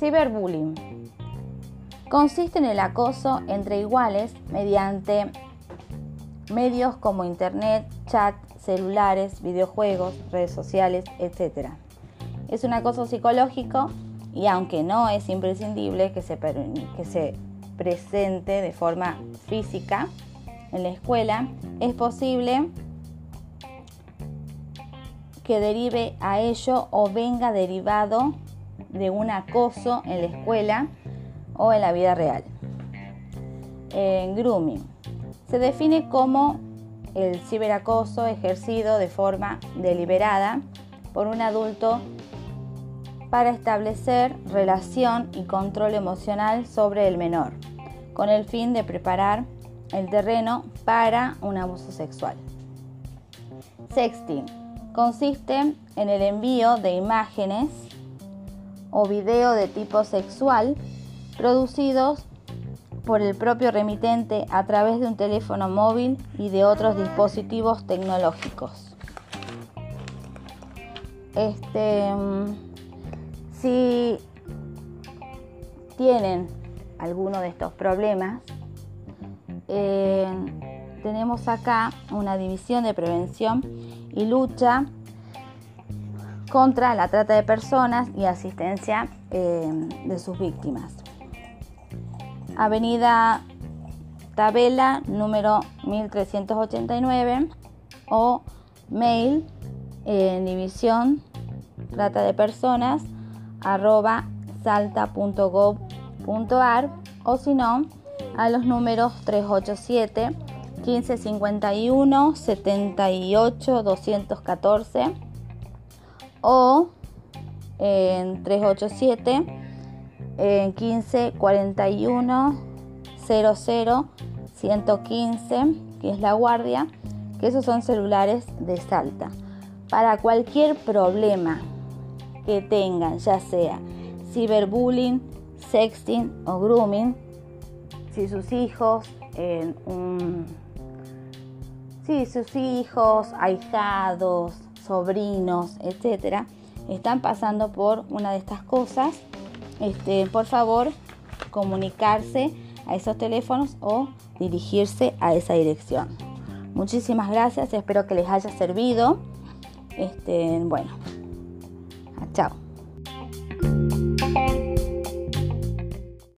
Ciberbullying. Consiste en el acoso entre iguales mediante medios como internet, chat, celulares, videojuegos, redes sociales, etc. Es un acoso psicológico y aunque no es imprescindible que se, que se presente de forma física en la escuela, es posible que derive a ello o venga derivado de un acoso en la escuela o en la vida real. En grooming se define como el ciberacoso ejercido de forma deliberada por un adulto para establecer relación y control emocional sobre el menor, con el fin de preparar el terreno para un abuso sexual. Sexting consiste en el envío de imágenes o video de tipo sexual producidos por el propio remitente a través de un teléfono móvil y de otros dispositivos tecnológicos. Este, mm, si tienen alguno de estos problemas, eh, tenemos acá una división de prevención y lucha contra la trata de personas y asistencia eh, de sus víctimas. Avenida Tabela número 1389 o mail en división trata de personas arroba salta.gov.ar o si no a los números 387 1551 78 214 o en 387 en 15 41 00 115 que es la guardia que esos son celulares de Salta. Para cualquier problema que tengan ya sea ciberbullying sexting o grooming si sus hijos en un si sus hijos ahijados sobrinos etcétera están pasando por una de estas cosas este, por favor comunicarse a esos teléfonos o dirigirse a esa dirección. Muchísimas gracias, espero que les haya servido. Este, bueno, chao.